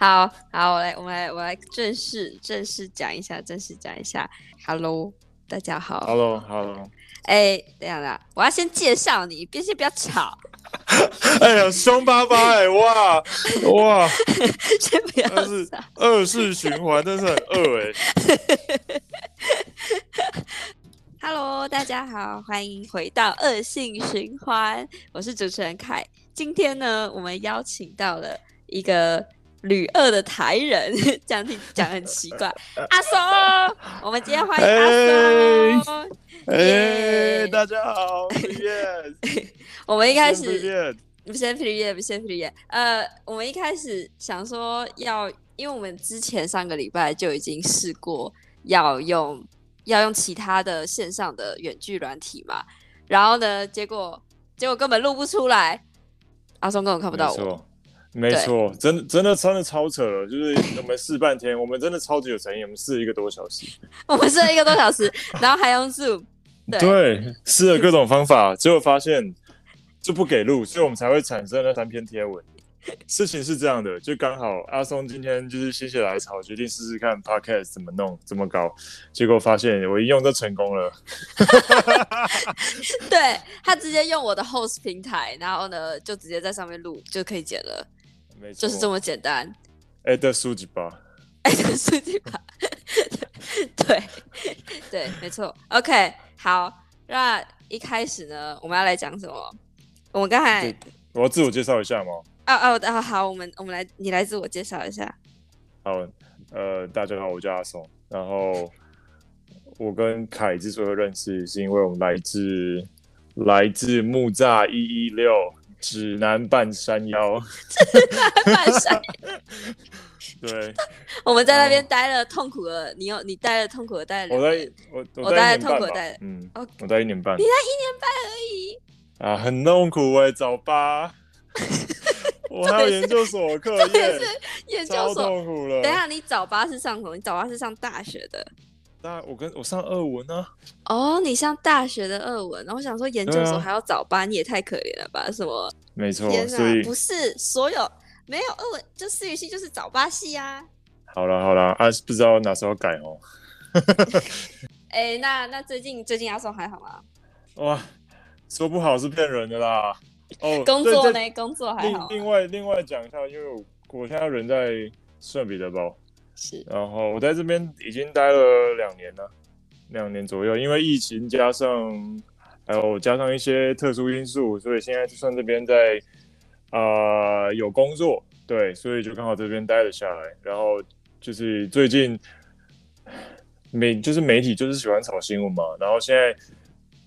好好，我来，我们来，我来正式正式讲一下，正式讲一下。Hello，大家好。Hello，Hello。哎、欸，等一下啦，我要先介绍你，别先不要吵。哎呀，凶巴巴哎、欸，哇哇，先不要吵。是恶性循环，真是很恶哎、欸。Hello，大家好，欢迎回到恶性循环，我是主持人凯。今天呢，我们邀请到了一个旅二的台人，这样听讲很奇怪。阿松，我们今天欢迎阿松。哎、欸，yeah、大家好，皮 皮我们一开始不先皮皮不先皮皮呃，我们一开始想说要，因为我们之前上个礼拜就已经试过要用要用其他的线上的远距软体嘛，然后呢，结果结果根本录不出来。阿松根本看不到我，没错，真的真的真的超扯了，就是我们试半天，我们真的超级有诚意，我们试了一个多小时，我们试了一个多小时，然后还用 Zoom，对，对，试了各种方法，结果发现就不给录，所以我们才会产生那三篇贴文。事情是这样的，就刚好阿松今天就是心血来潮，决定试试看 Podcast 怎么弄，怎么搞，结果发现我一用就成功了。对，他直接用我的 Host 平台，然后呢就直接在上面录就可以剪了，没错，就是这么简单。哎，的书记吧，哎的书记吧，对 对，没错。OK，好，那一开始呢，我们要来讲什么？我们刚才我要自我介绍一下吗？哦哦哦，好，我们我们来，你来自我介绍一下。好，呃，大家好，我叫阿松。然后我跟凯之所以认识，是因为我们来自来自木栅一一六指南半山腰。指南半山。对。我们在那边待了痛苦的，你有你待了痛苦的待了。我待我我待了痛苦的待了，嗯，我待一年半。你待一年半而已。啊，很痛苦哎，早八。我还有研究所课 业，研究所痛苦了。等一下，你早八是上什么？你早八是上大学的。那我跟我上二文呢？哦，你上大学的二文，然后我想说研究所还要早八，你也太可怜了吧？什么？没错，所以不是所有没有二文就私语系就是早八系啊。好了好了，啊，不知道哪时候改哦。哎，那那最近最近阿松还好吗？哇，说不好是骗人的啦。哦，工作呢？工作还好。另外另外讲一下，因为我我现在人在圣彼得堡，是，然后我在这边已经待了两年了，两年左右。因为疫情加上还有加上一些特殊因素，所以现在就算这边在啊、有工作，对，所以就刚好这边待了下来。然后就是最近媒就是媒体就是喜欢炒新闻嘛，然后现在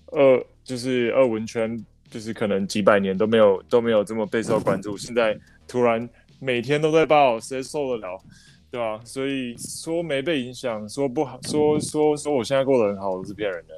二就是二文圈。就是可能几百年都没有都没有这么备受关注，现在突然每天都在报，谁受得了，对啊？所以说没被影响，说不好，说说说我现在过得很好，都是骗人的。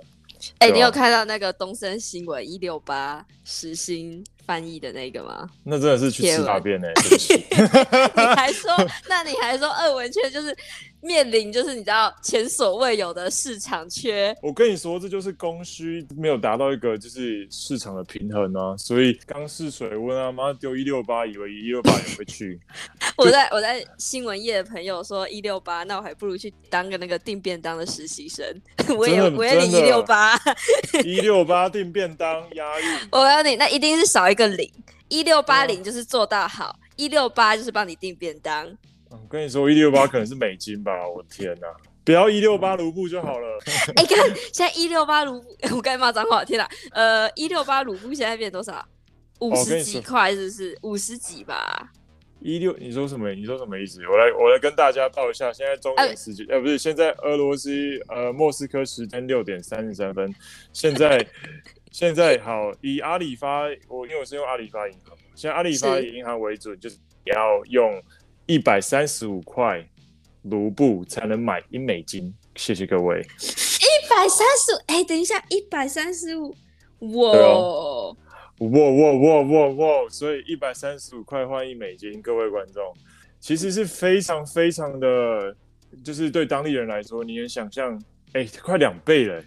哎、欸，你有看到那个东森新闻一六八时薪翻译的那个吗？那真的是去吃大便呢、欸！你还说，那你还说二文圈就是。面临就是你知道前所未有的市场缺，我跟你说，这就是供需没有达到一个就是市场的平衡啊，所以刚试水温啊，妈丢一六八，以为一六八也会去。我在我在新闻业的朋友说一六八，那我还不如去当个那个订便当的实习生，我也我也领一六八，一六八订便当压力。我要你那一定是少一个零，一六八零就是做到好，一六八就是帮你订便当。我跟你说，一六八可能是美金吧？我天哪，不要一六八卢布就好了。哎、欸，看现在一六八卢布，我该骂脏话，天哪！呃，一六八卢布现在变多少？五十几块，是不是？五十几吧？一六，你说什么？你说什么意思？我来，我来跟大家报一下，现在中原时间，呃、啊，不是，现在俄罗斯呃莫斯科时间六点三十三分。现在 现在好，以阿里发，我因为我是用阿里发银行，现在阿里发银行为准，就是你要用。一百三十五块卢布才能买一美金，谢谢各位。一百三十五，哎，等一下，一百三十五，哇，哇哇哇哇哇！所以一百三十五块换一美金，各位观众，其实是非常非常的，就是对当地人来说，你能想象，哎，快两倍了。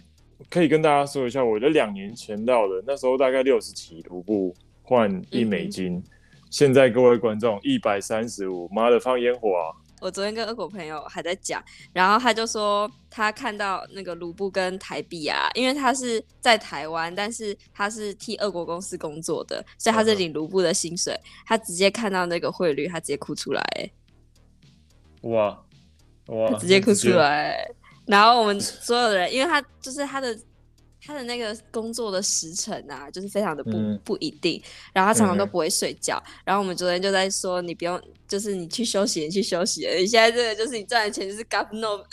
可以跟大家说一下，我的两年前到的，那时候大概六十几卢布换一美金。嗯现在各位观众一百三十五，妈的放烟火啊！我昨天跟俄国朋友还在讲，然后他就说他看到那个卢布跟台币啊，因为他是在台湾，但是他是替俄国公司工作的，所以他是领卢布的薪水，嗯、他直接看到那个汇率，他直接哭出来，哇哇，他直接哭出来，然后我们所有的人，因为他就是他的。他的那个工作的时程啊，就是非常的不、嗯、不一定，然后他常常都不会睡觉。嗯、然后我们昨天就在说，你不用，就是你去休息，你去休息。你现在这个就是你赚的钱就是 govno，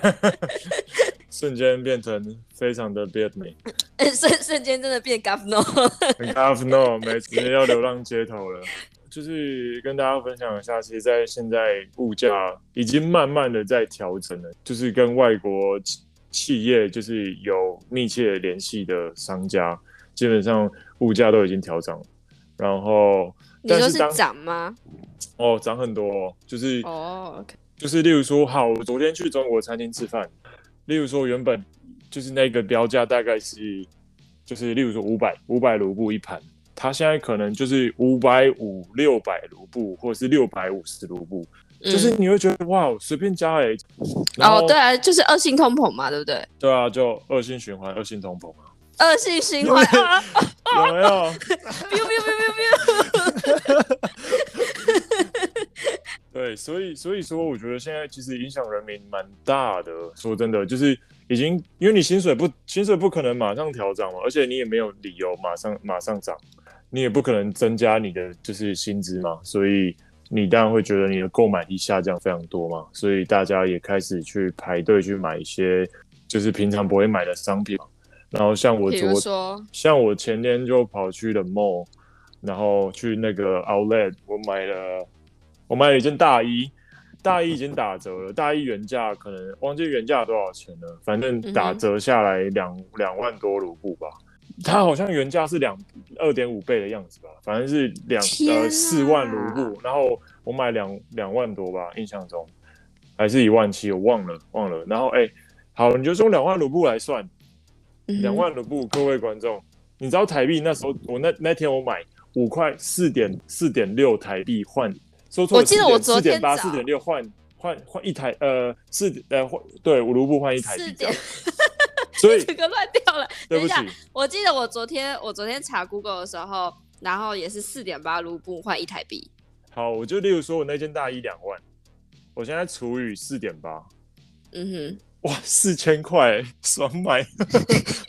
瞬间变成非常的 bad me，瞬瞬间真的变 govno，govno，每次要流浪街头了。就是跟大家分享一下，其实，在现在物价已经慢慢的在调整了，就是跟外国。企业就是有密切联系的商家，基本上物价都已经调涨了。然后你说是涨吗？哦，涨很多，哦，就是哦，oh. 就是例如说，好，我昨天去中国餐厅吃饭，例如说原本就是那个标价大概是，就是例如说五百五百卢布一盘，它现在可能就是五百五六百卢布，或者是六百五十卢布。就是你会觉得哇，随便加哎，哦，对啊，就是恶性通膨嘛，对不对？对啊，就恶性循环，恶性通膨啊，恶性循环啊，有没有？biu biu biu biu biu，对，所以所以说，我觉得现在其实影响人民蛮大的。说真的，就是已经因为你薪水不薪水不可能马上调涨嘛，而且你也没有理由马上马上涨，你也不可能增加你的就是薪资嘛，所以。你当然会觉得你的购买力下降非常多嘛，所以大家也开始去排队去买一些就是平常不会买的商品。然后像我昨，像我前天就跑去了 mall，然后去那个 outlet，我买了我买了一件大衣，大衣已经打折了，大衣原价可能忘记原价多少钱了，反正打折下来两两万多卢布吧。它好像原价是两二点五倍的样子吧，反正是两呃四万卢布，然后我买两两万多吧，印象中还是一万七，我忘了忘了。然后哎、欸，好，你就用两万卢布来算，两万卢布，各位观众，你知道台币那时候我那那天我买五块四点四点六台币换，说错了，我记得我昨天四点八四点六换换换一台呃四呃换对五卢布换一台币。所以 整个乱掉了。等一下，我记得我昨天我昨天查 Google 的时候，然后也是四点八卢布换一台币。好，我就例如说我那件大衣两万，我现在除以四点八，嗯哼，哇，四千块，爽买。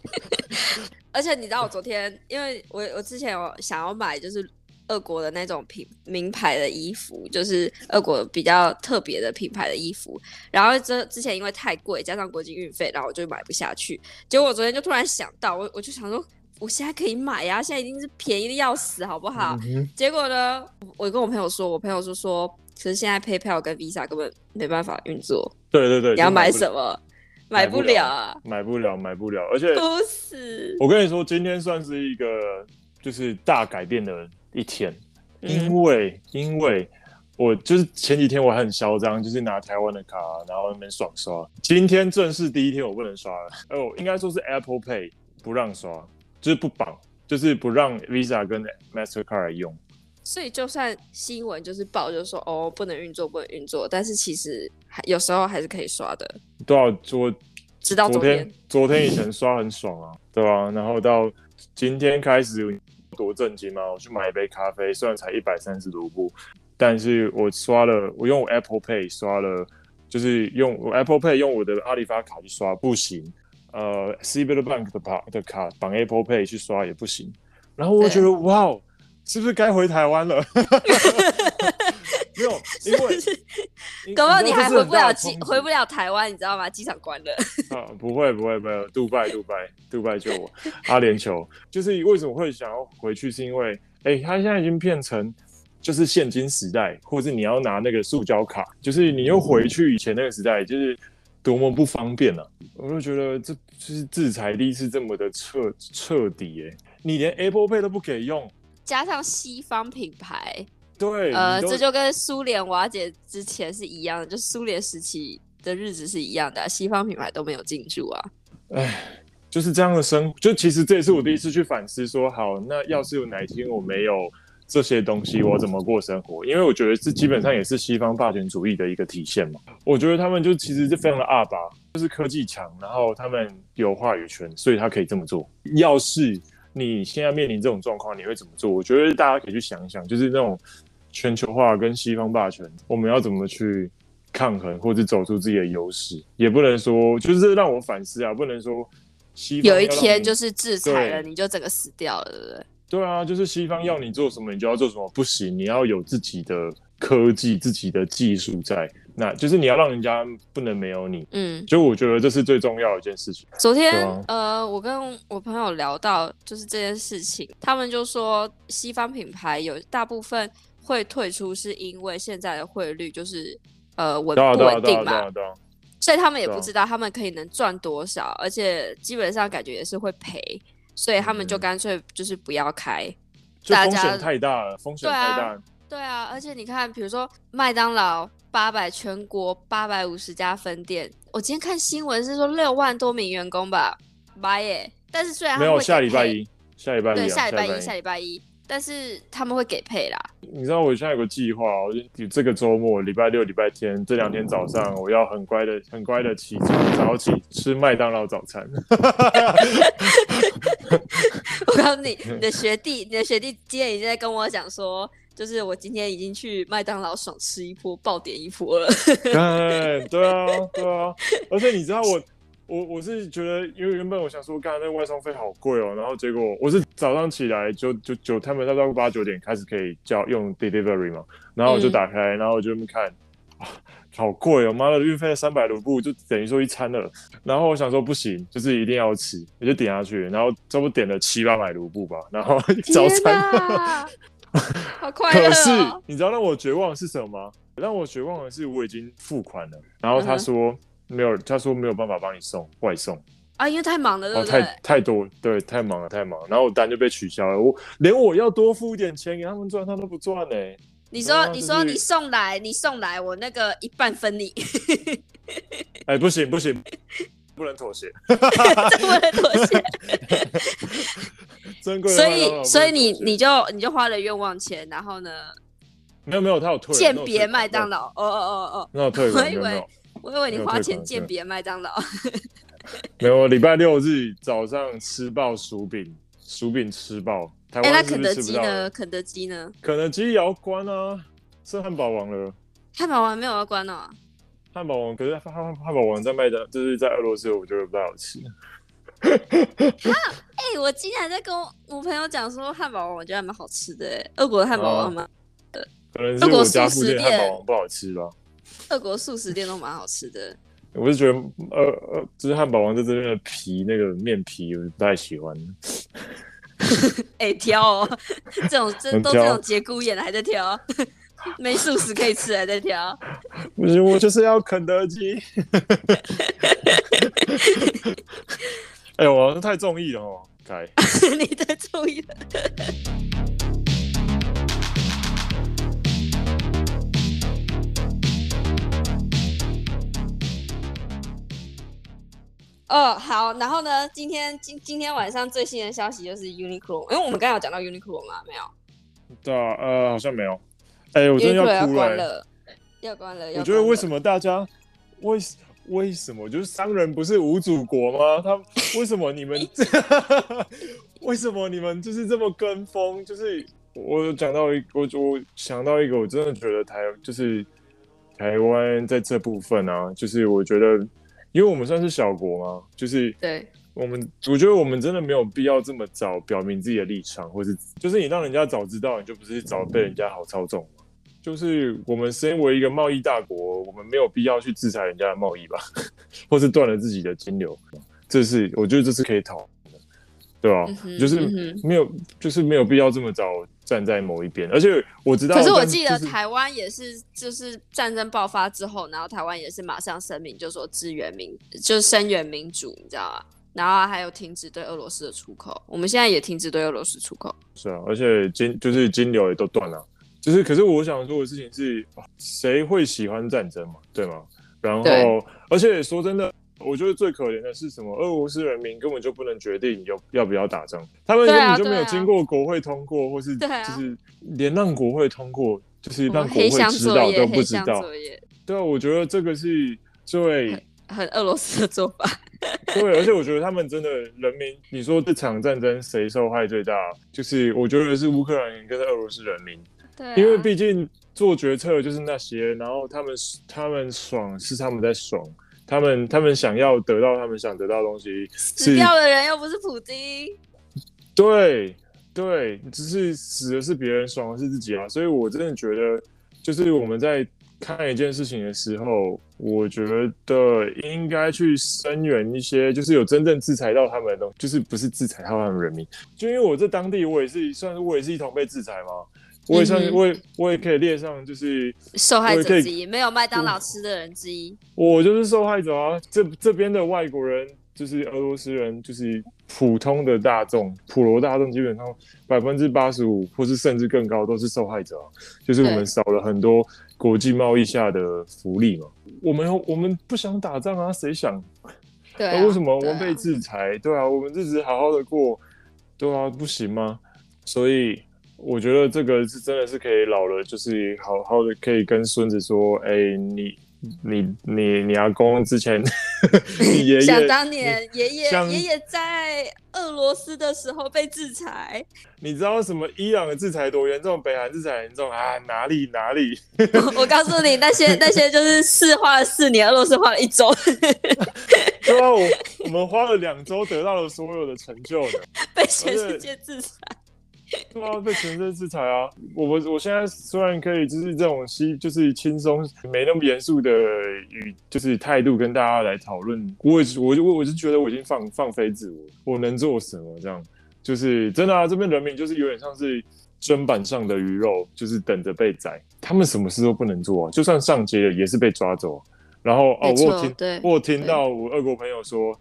而且你知道我昨天，因为我我之前有想要买，就是。俄国的那种品名牌的衣服，就是俄国比较特别的品牌的衣服。然后这之前因为太贵，加上国际运费，然后我就买不下去。结果我昨天就突然想到，我 我就想说，我现在可以买呀，现在已经是便宜的要死，好不好？嗯、结果呢，我跟我朋友说，我朋友就说，其实现在 PayPal 跟 Visa 根本没办法运作。对对对，你要买什么？买不了啊，买不了，买不了。而且，不是，我跟你说，今天算是一个就是大改变的。一天，因为、嗯、因为我就是前几天我还很嚣张，就是拿台湾的卡，然后那边爽刷。今天正式第一天，我不能刷了。哦，应该说是 Apple Pay 不让刷，就是不绑，就是不让 Visa 跟 Mastercard 用。所以就算新闻就是报，就是说哦不能运作，不能运作，但是其实还有时候还是可以刷的。对啊，我直到昨天，昨天以前刷很爽啊，对吧、啊？然后到今天开始。多震惊吗？我去买一杯咖啡，虽然才一百三十卢布，但是我刷了，我用我 Apple Pay 刷了，就是用我 Apple Pay 用我的阿里发卡去刷不行，呃，Citibank 的卡的卡绑 Apple Pay 去刷也不行，然后我觉得哇，是不是该回台湾了？没有，因为搞不好你还回不了机，回不了台湾，你知道吗？机场关了。啊，不会不会不会，杜拜杜拜杜拜救我！阿联酋就是为什么会想要回去，是因为哎，他现在已经变成就是现金时代，或者你要拿那个塑胶卡，就是你又回去以前那个时代，就是多么不方便啊！我就觉得这就是制裁力是这么的彻彻底哎，你连 Apple Pay 都不给用，加上西方品牌。对，呃，这就跟苏联瓦解之前是一样的，就苏联时期的日子是一样的，啊，西方品牌都没有进驻啊。哎，就是这样的生活，就其实这也是我第一次去反思说，好，那要是有哪一天我没有这些东西，我怎么过生活？因为我觉得这基本上也是西方霸权主义的一个体现嘛。我觉得他们就其实是非常的二八，就是科技强，然后他们有话语权，所以他可以这么做。要是你现在面临这种状况，你会怎么做？我觉得大家可以去想一想，就是那种全球化跟西方霸权，我们要怎么去抗衡，或者走出自己的优势？也不能说，就是让我反思啊，不能说西方有一天就是制裁了，你就整个死掉了，对不对？对啊，就是西方要你做什么，你就要做什么，不行，你要有自己的科技、自己的技术在。那就是你要让人家不能没有你，嗯，就我觉得这是最重要的一件事情。昨天，啊、呃，我跟我朋友聊到就是这件事情，他们就说西方品牌有大部分会退出，是因为现在的汇率就是呃稳不稳定嘛，所以他们也不知道他们可以能赚多少，而且基本上感觉也是会赔，所以他们就干脆就是不要开，嗯、大家风险太大了，风险太大。对啊，而且你看，比如说麦当劳八百全国八百五十家分店，我今天看新闻是说六万多名员工吧，妈耶！但是虽然没有下礼拜一，下礼拜一对下礼拜一下礼拜一，但是他们会给配啦。你知道我现在有个计划，我这个周末礼拜六、礼拜天这两天早上，我要很乖的、很乖的起床早起吃麦当劳早餐。我告诉你，你的学弟，你的学弟今天已经在跟我讲说。就是我今天已经去麦当劳爽吃一波，爆点一波了。对啊，对啊，而且你知道我，我我是觉得，因为原本我想说，刚才那个外送费好贵哦，然后结果我是早上起来就就就他们大概八九点开始可以叫用 delivery 嘛，然后我就打开，然后我就看，啊，好贵哦，妈的，运费三百卢布就等于说一餐了。然后我想说不行，就是一定要吃，我就点下去，然后差不多点了七八百卢布吧，然后早餐。好快乐哦！可是你知道让我绝望的是什么吗？让我绝望的是我已经付款了，然后他说没有，他说没有办法帮你送外送啊，因为太忙了，对不对？太太多，对，太忙了，太忙了，然后我单就被取消了。我连我要多付一点钱给他们赚，他都不赚呢。你说，你说你送来，你送来，我那个一半分你。哎，不行不行，不能妥协，不能妥协。所以，所以你你就你就花了冤枉钱，然后呢？没有没有，他有退。鉴别麦当劳，哦哦哦哦，那。我以为我以为你花钱鉴别麦当劳。没有，礼拜六日早上吃爆薯饼，薯饼吃爆。哎，那肯德基呢？肯德基呢？肯德基也要关啊！是汉堡王了。汉堡王没有要关哦。汉堡王可是汉汉堡王在麦当，就是在俄罗斯，我觉得不太好吃。啊！哎、欸，我今天还在跟我朋友讲说，汉堡王我觉得还蛮好吃的。哎，俄国的汉堡王吗？可能是我家附近汉堡王不好吃吧。俄国素食店都蛮好吃的。我是觉得，呃呃，就是汉堡王在这边的皮，那个面皮我不太喜欢。哎、欸，挑哦，这种这都这种节骨眼了还在挑，没素食可以吃还在挑。不行，我就是要肯德基。哎、欸，我好像太中意了哦，该你太中意了。哦，好，然后呢？今天今今天晚上最新的消息就是 Uniqlo，因为我们刚才有讲到 Uniqlo 吗？没有。对啊，呃，好像没有。哎、欸，我真的要哭了、欸。要关了，我觉得为什么大家为为什么就是商人不是无祖国吗？他为什么你们 为什么你们就是这么跟风？就是我讲到一，我我想到一个，我真的觉得台就是台湾在这部分啊，就是我觉得，因为我们算是小国嘛，就是对我们，我觉得我们真的没有必要这么早表明自己的立场，或是就是你让人家早知道，你就不是早被人家好操纵。就是我们身为一个贸易大国，我们没有必要去制裁人家的贸易吧，或是断了自己的金流，这是我觉得这是可以讨论的，对吧？嗯，就是没有，嗯，就是没有必要这么早站在某一边。而且我知道，可是我记得台湾也是，就是战争爆发之后，然后台湾也是马上声明，就说支援民，就是声援民主，你知道吗？然后还有停止对俄罗斯的出口，我们现在也停止对俄罗斯出口。是啊，而且金就是金流也都断了。就是，可是我想说的事情是，谁会喜欢战争嘛？对吗？然后，而且说真的，我觉得最可怜的是什么？俄罗斯人民根本就不能决定要要不要打仗，他们根本就没有经过国会通过，或是就是连让国会通过，就是让国会知道都不知道。对啊，我觉得这个是最很，很俄罗斯的做法。对，而且我觉得他们真的人民，你说这场战争谁受害最大？就是我觉得是乌克兰人跟俄罗斯人民。对、啊，因为毕竟做决策就是那些，然后他们他们爽是他们在爽，他们他们想要得到他们想得到的东西。死掉的人又不是普京。对对，只是死的是别人，爽的是自己啊！所以我真的觉得，就是我们在。看一件事情的时候，我觉得应该去声援一些，就是有真正制裁到他们的东西，就是不是制裁到他们人民。就因为我在当地，我也是算是我也是一同被制裁嘛，我也算是我也我也可以列上就是受害者之一，没有麦当劳吃的人之一。我就是受害者啊！这这边的外国人就是俄罗斯人，就是普通的大众，普罗大众基本上百分之八十五或是甚至更高都是受害者啊，就是我们少了很多。国际贸易下的福利嘛，我们我们不想打仗啊，谁想？对、啊，那为什么我们被制裁？对啊，对啊，我们日子好好的过，对啊，不行吗？所以我觉得这个是真的是可以老了，就是好好的可以跟孙子说，哎、欸，你。你你你阿公之前，你爷爷想当年爷爷爷爷在俄罗斯的时候被制裁，你知道什么伊朗的制裁多严重，北韩制裁严重啊？哪里哪里？我，我告诉你，那些那些就是四花了四年，俄罗斯花了一周。对啊，我我们花了两周得到了所有的成就呢，被全世界制裁。对啊，被全身制裁啊！我我我现在虽然可以就是这种西就是轻松没那么严肃的语就是态度跟大家来讨论，我也我就我我就觉得我已经放放飞自我，我能做什么？这样就是真的啊！这边人民就是有点像是砧板上的鱼肉，就是等着被宰。他们什么事都不能做啊，就算上街了也是被抓走。然后哦，我有听我有听到我俄国朋友说，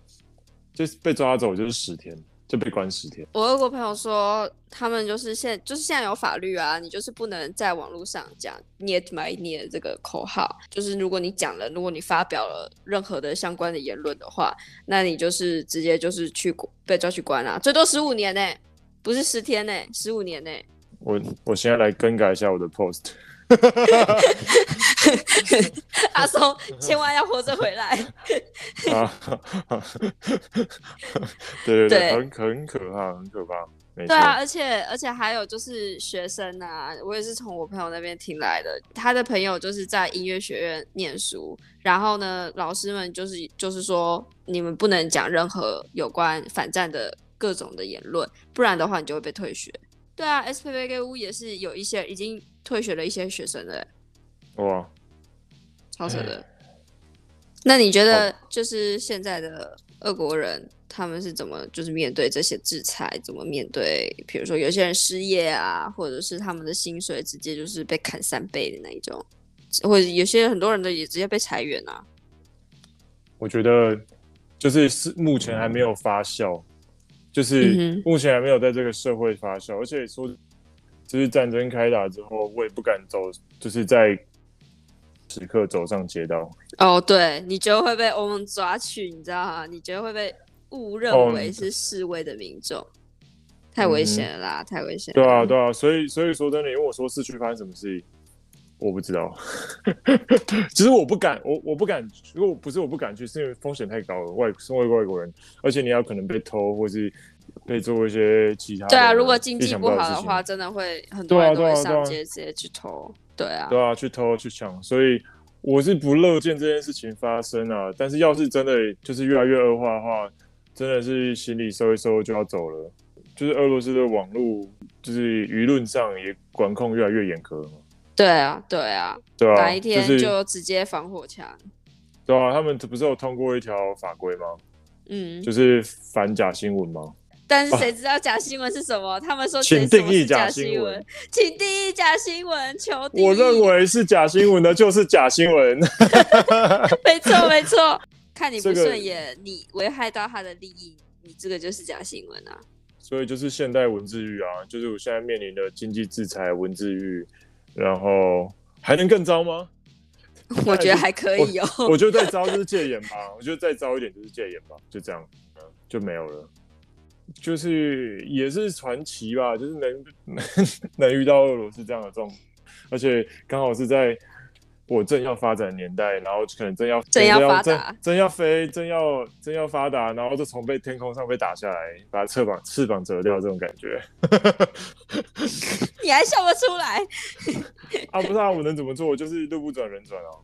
就是被抓走就是十天。就被关十天。我俄国朋友说，他们就是现就是现在有法律啊，你就是不能在网络上讲 “niet mij niet” 这个口号，就是如果你讲了，如果你发表了任何的相关的言论的话，那你就是直接就是去被抓去关啊，最多十五年呢、欸，不是十天呢、欸，十五年呢、欸。我我现在来更改一下我的 post。阿松，千万要活着回来！啊，对对对，很很可怕，很可怕。对啊，而且而且还有就是学生啊，我也是从我朋友那边听来的。他的朋友就是在音乐学院念书，然后呢，老师们就是就是说，你们不能讲任何有关反战的各种的言论，不然的话你就会被退学。对啊，S P P G 屋也是有一些已经退学了一些学生的。哇，超扯的。那你觉得，就是现在的俄国人，他们是怎么就是面对这些制裁？怎么面对？比如说有些人失业啊，或者是他们的薪水直接就是被砍三倍的那一种，或者有些很多人的也直接被裁员啊。我觉得就是是目前还没有发酵，就是目前还没有在这个社会发酵，而且说，就是战争开打之后，我也不敢走，就是在。时刻走上街道哦，对，你就会被欧盟抓去，你知道吗？你觉得会被误认为是示威的民众，哦，太危险了啦，嗯，太危险。对啊，对啊，所以所以说真的，因为我说市区发生什么事，我不知道。其实我不敢，我我不敢，如果不是我不敢去，是因为风险太高了。外身为外国人，而且你要可能被偷，或是被做一些其他。对啊，如果经济不好的话，真的会很多人都会上街直接去偷。对啊，对啊，去偷去抢，所以我是不乐见这件事情发生啊。但是要是真的就是越来越恶化的话，真的是行李收一收就要走了。就是俄罗斯的网络，就是舆论上也管控越来越严苛嘛。对啊，对啊，对啊，哪一天就直接防火墙。对啊，他们不是有通过一条法规吗？嗯，就是反假新闻吗？但是谁知道假新闻是什么？啊、他们说请定义假新闻，请定义假新闻，求我认为是假新闻的就是假新闻。没错没错，看你不顺眼，你危害到他的利益，你这个就是假新闻啊。所以就是现代文字狱啊，就是我现在面临的经济制裁、文字狱，然后还能更糟吗？我觉得还可以哦。我觉得再糟就是戒严吧，我觉得再糟一点就是戒严吧，就这样，就没有了。就是也是传奇吧，就是能能能遇到俄罗斯这样的这种，而且刚好是在。我正要发展的年代，然后可能正要正要发达，正要飞，正要正要发达，然后就从被天空上被打下来，把翅膀翅膀折掉这种感觉。你还笑得出来？啊，不是啊，我能怎么做？我就是路不转人转哦。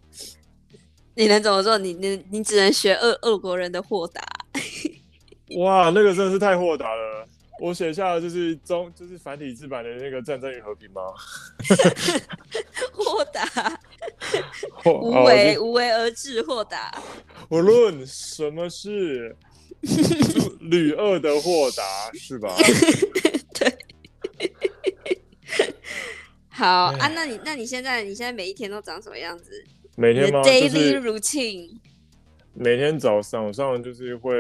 你能怎么做？你你你只能学俄俄国人的豁达。哇，那个真的是太豁达了。我写下的就是中，就是繁体字版的那个《战争与和平》吗？豁达，无为、哦、无为而治，豁达。无论什么事吕二 的豁达，是吧？对。好啊，那你那你现在你现在每一天都长什么样子？每天吗？Daily routine。每天早上上就是会。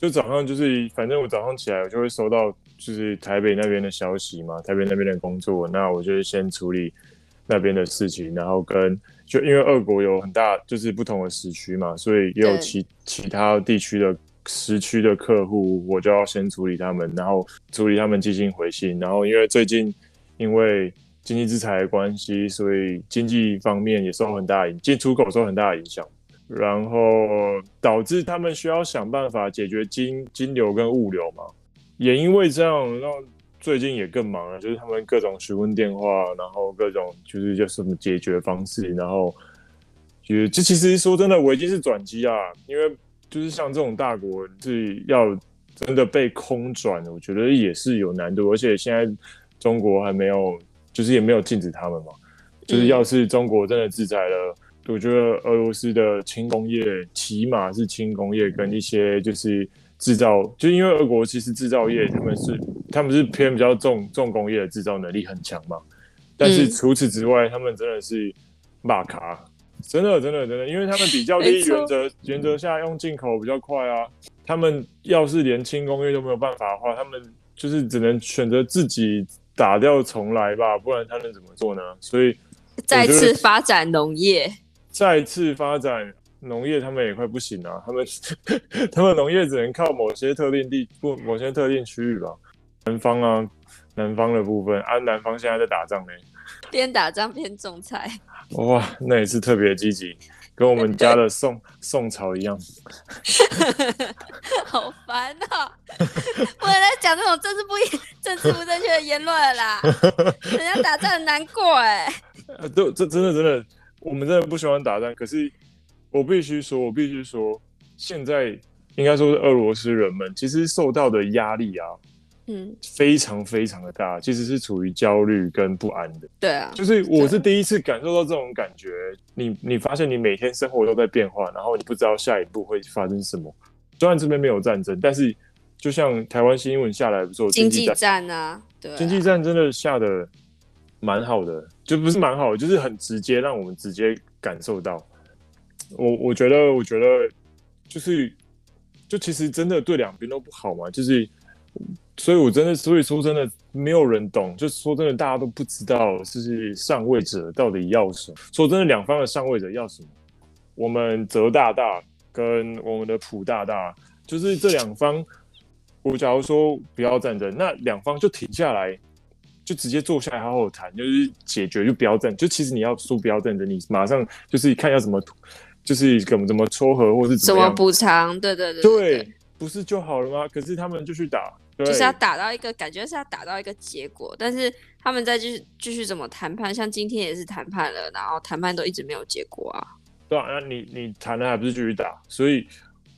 就早上就是，反正我早上起来，我就会收到就是台北那边的消息嘛，台北那边的工作，那我就会先处理那边的事情，然后跟就因为俄国有很大就是不同的时区嘛，所以也有其其他地区的时区的客户，我就要先处理他们，然后处理他们寄信回信，然后因为最近因为经济制裁的关系，所以经济方面也受很大影，进出口受很大的影响。然后导致他们需要想办法解决金金流跟物流嘛，也因为这样，让最近也更忙了，就是他们各种询问电话，然后各种就是叫什么解决方式，然后就是这其实说真的，我已经是转机啊，因为就是像这种大国是要真的被空转，我觉得也是有难度，而且现在中国还没有，就是也没有禁止他们嘛，就是要是中国真的制裁了。我觉得俄罗斯的轻工业，起码是轻工业跟一些就是制造，就因为俄国其实制造业他们是他们是偏比较重重工业的制造能力很强嘛，但是除此之外，他们真的是马卡，真的真的真的，因为他们比较低 原则原则下用进口比较快啊，他们要是连轻工业都没有办法的话，他们就是只能选择自己打掉重来吧，不然他能怎么做呢？所以再次发展农业。再次发展农业，他们也快不行了。他们 他们农业只能靠某些特定地不某些特定区域吧。南方啊，南方的部分啊，南方现在在打仗呢，边打仗边种菜。哇，那也是特别积极，跟我们家的宋宋朝一样。好烦啊！不能再讲这种政治不一政治不正确的言论了啦。人家打仗很难过哎、欸。对，这真的真的。我们真的不喜欢打仗，可是我必须说，我必须说，现在应该说是俄罗斯人们其实受到的压力啊，嗯，非常非常的大，其实是处于焦虑跟不安的。对啊，就是我是第一次感受到这种感觉。你你发现你每天生活都在变化，然后你不知道下一步会发生什么。虽然这边没有战争，但是就像台湾新闻下来不是经济战啊，对啊，经济战真的下的蛮好的。就不是蛮好的，就是很直接，让我们直接感受到。我我觉得，我觉得就是，就其实真的对两边都不好嘛。就是，所以我真的，所以说真的，没有人懂。就是说真的，大家都不知道，就是上位者到底要什么。说真的，两方的上位者要什么？我们泽大大跟我们的普大大，就是这两方。我假如说不要战争，那两方就停下来。就直接坐下来好好谈，就是解决，就不要战。就其实你要输不要战争，你马上就是看要怎么，就是怎么怎么撮合，或是怎么补偿。对对对，对，不是就好了吗？可是他们就去打，就是要打到一个感觉是要打到一个结果，但是他们再继续继续怎么谈判？像今天也是谈判了，然后谈判都一直没有结果啊。对啊，那你你谈了还不是继续打？所以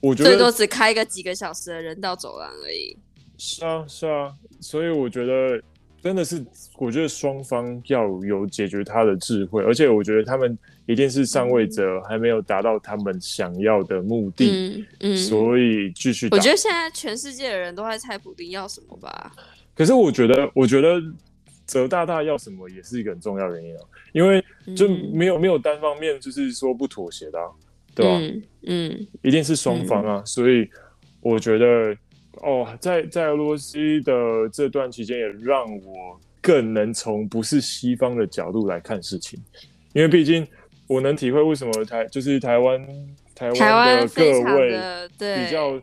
我觉得最多只开一个几个小时的人道走廊而已。是啊，是啊，所以我觉得。真的是，我觉得双方要有解决他的智慧，而且我觉得他们一定是上位者还没有达到他们想要的目的，嗯嗯、所以继续。我觉得现在全世界的人都在猜普丁要什么吧。可是我觉得，我觉得泽大大要什么也是一个很重要的原因啊，因为就没有没有单方面就是说不妥协的、啊，对吧？嗯，嗯一定是双方啊，嗯、所以我觉得。哦，在在俄罗斯的这段期间，也让我更能从不是西方的角度来看事情，因为毕竟我能体会为什么台就是台湾台湾的各位比较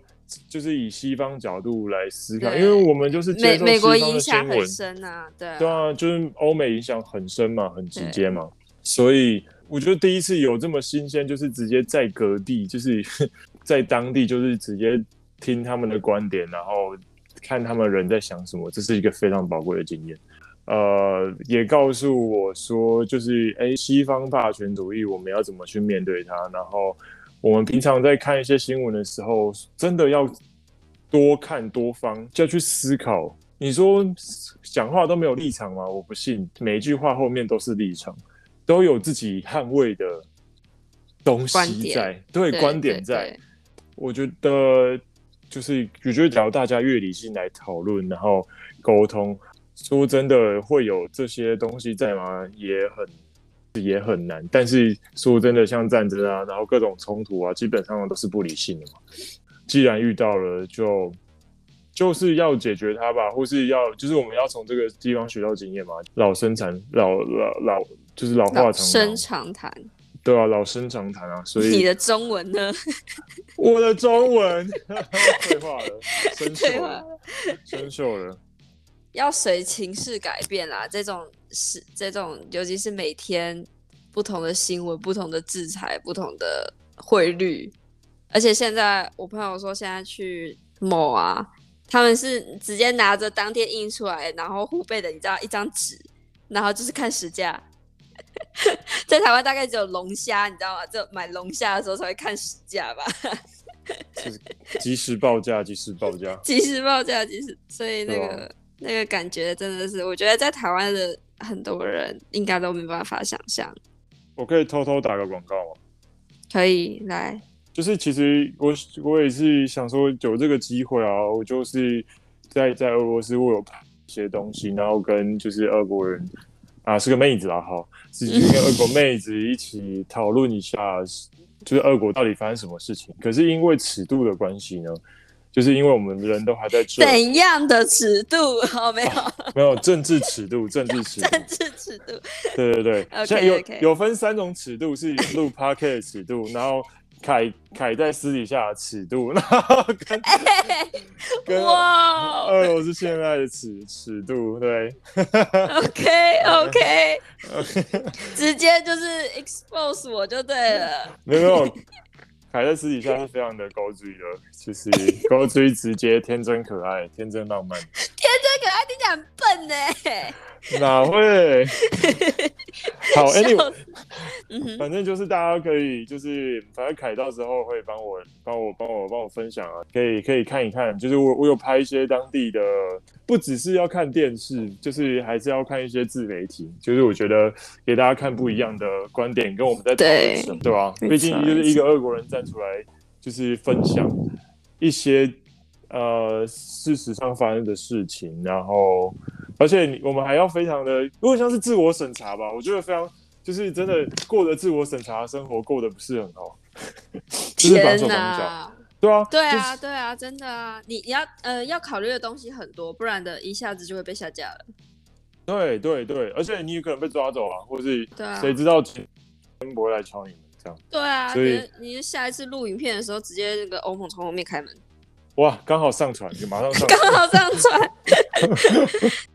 就是以西方角度来思考，因为我们就是接受西方的新闻，美国影响很深啊，对啊，对啊，就是欧美影响很深嘛，很直接嘛，所以我觉得第一次有这么新鲜，就是直接在隔地，就是 在当地，就是直接听他们的观点，然后看他们人在想什么，这是一个非常宝贵的经验。呃，也告诉我说，就是哎，西方霸权主义，我们要怎么去面对它？然后我们平常在看一些新闻的时候，真的要多看多方，就要去思考。你说讲话都没有立场吗？我不信，每一句话后面都是立场，都有自己捍卫的东西在，对，对观点在。我觉得就是，我觉得只要大家越理性来讨论，然后沟通。说真的，会有这些东西在吗？也很也很难。但是说真的，像战争啊，然后各种冲突啊，基本上都是不理性的嘛。既然遇到了，就就是要解决它吧，或是要就是我们要从这个地方学到经验嘛。老生常老老老就是老话常生常谈，对啊，老生常谈啊。所以你的中文呢？我的中文 退化了，生锈了，生锈了。要随情势改变啦，这种是这种，尤其是每天不同的新闻、不同的制裁、不同的汇率，而且现在我朋友说，现在去某啊，他们是直接拿着当天印出来，然后互背的，你知道一张纸，然后就是看实价。在台湾大概只有龙虾，你知道吗？就买龙虾的时候才会看实价吧。是即时报价，即时报价，即时报价，即时，所以那个。那个感觉真的是，我觉得在台湾的很多人应该都没办法想象。我可以偷偷打个广告吗？可以来，就是其实我我也是想说有这个机会啊，我就是在在俄罗斯我有拍一些东西，然后跟就是俄国人啊是个妹子啊，好，是跟俄国妹子一起讨论一下，就是俄国到底发生什么事情。可是因为尺度的关系呢。就是因为我们人都还在这，怎样的尺度？哦，没有，哦、没有政治尺度，政治尺度，政治尺度。对对对，现在有有分三种尺度，是录 Podcast 的尺度，然后凯凯在私底下的尺度，然后跟、欸、跟哇，俄罗斯现在的尺尺度，对。OK OK，直接就是 expose 我就对了，没有。凯在私底下是非常的高追的，就是高追直接、天真可爱、天真浪漫。天真听起来很笨呢？哪会？好，Anyway，反正就是大家可以，就是反正凯到时候会帮我、帮我、帮我、帮我分享啊，可以可以看一看。就是我我有拍一些当地的，不只是要看电视，就是还是要看一些自媒体。就是我觉得给大家看不一样的观点，跟我们在讨论什么，对吧？毕竟就是一个俄国人站出来，就是分享一些呃事实上发生的事情，然后。而且我们还要非常的，如果像是自我审查吧，我觉得非常就是真的过的自我审查的生活过得不是很好。天哪！对啊，对啊，对啊，真的啊！你你要呃要考虑的东西很多，不然的一下子就会被下架了。对对对，而且你有可能被抓走啊，或是谁知道真不会来敲你们这样。对啊，所以你下一次录影片的时候，直接那个欧盟从后面开门。哇，刚好上传就马上 上传，刚好上传。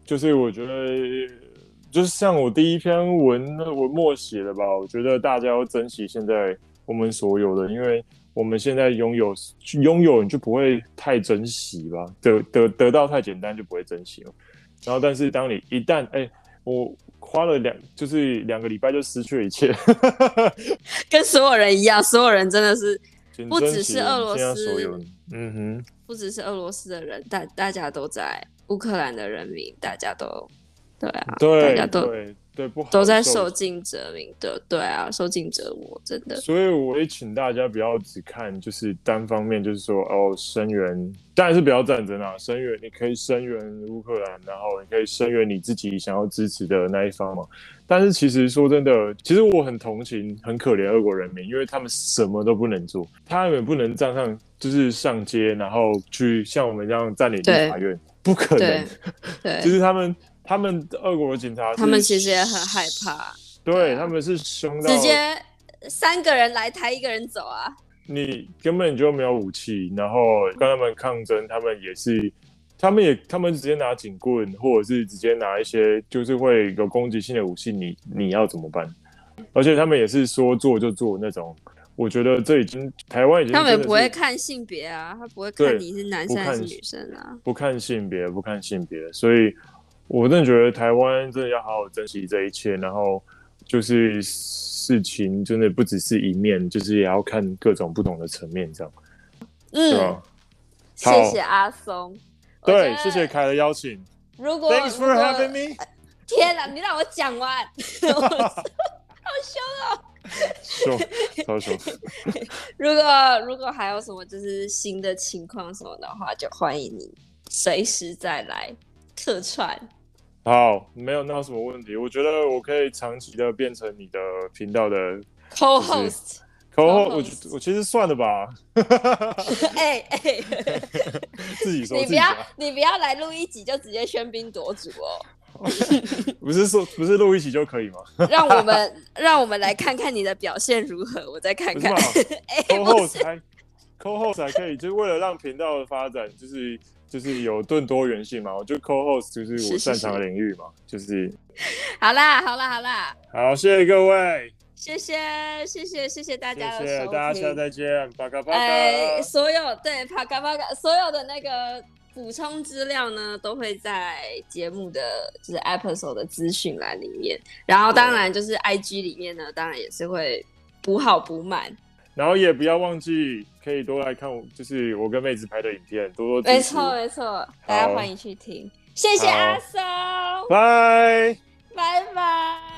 就是我觉得，就是像我第一篇文文末写的吧，我觉得大家要珍惜现在我们所有的，因为我们现在拥有拥有，你就不会太珍惜吧，得得得到太简单就不会珍惜了。然后，但是当你一旦哎、欸，我花了两就是两个礼拜就失去了一切，跟所有人一样，所有人真的是。不只是俄罗斯，嗯哼，不只是俄罗斯的人，大大家都在乌克兰的人民，大家都，对啊，对，大家都对，不好都在受尽折明的，对啊，受尽折磨，真的。所以我也请大家不要只看就是单方面，就是说哦，声援，当然是不要战争啊，声援你可以声援乌克兰，然后你可以声援你自己想要支持的那一方嘛。但是其实说真的，其实我很同情、很可怜俄国人民，因为他们什么都不能做，他们不能站上就是上街，然后去像我们这样占领立法院，不可能。对，就是他们，他们俄国的警察，他们其实也很害怕。对，他们是凶到直接三个人来抬一个人走啊！你根本就没有武器，然后跟他们抗争，他们也是，他们也他们直接拿警棍，或者是直接拿一些就是会有攻击性的武器，你你要怎么办？而且他们也是说做就做那种。我觉得这已经台湾已经，他们也不会看性别啊，他不会看你是男生还是女生啊，不看性别，不看性别，所以我真的觉得台湾真的要好好珍惜这一切，然后就是事情真的不只是一面，就是也要看各种不同的层面，这样，嗯，吧谢谢阿松，对，谢谢凯的邀请，如果，Thanks for having me，天哪，你让我讲完，好凶哦。说，超说。如果如果还有什么就是新的情况什么的话，就欢迎你随时再来客串。好，没有那有什么问题。我觉得我可以长期的变成你的频道的 co-host。co-host，我我其实算了吧。哎 哎，自己说，你不要你不要来录一集就直接喧宾夺主哦。不是说不是录一集就可以吗？让我们让我们来看看你的表现如何，我再看看。Co-host 才 Co-host 才可以，就是为了让频道的发展，就是就是有更多元性嘛。我觉得 Co-host 就是我擅长的领域嘛，是是是就是。好啦好啦好啦，好，谢谢各位，谢谢谢谢谢谢大家的收听，谢谢大家，下次再见，巴嘎巴嘎。哎，所有对巴嘎巴嘎，所有的那个。补充资料呢，都会在节目的就是 episode 的资讯栏里面，然后当然就是 IG 里面呢，当然也是会补好补满，然后也不要忘记可以多来看我，就是我跟妹子拍的影片，多多支持。没错没错，大家欢迎去听，好谢谢阿松，拜。拜拜。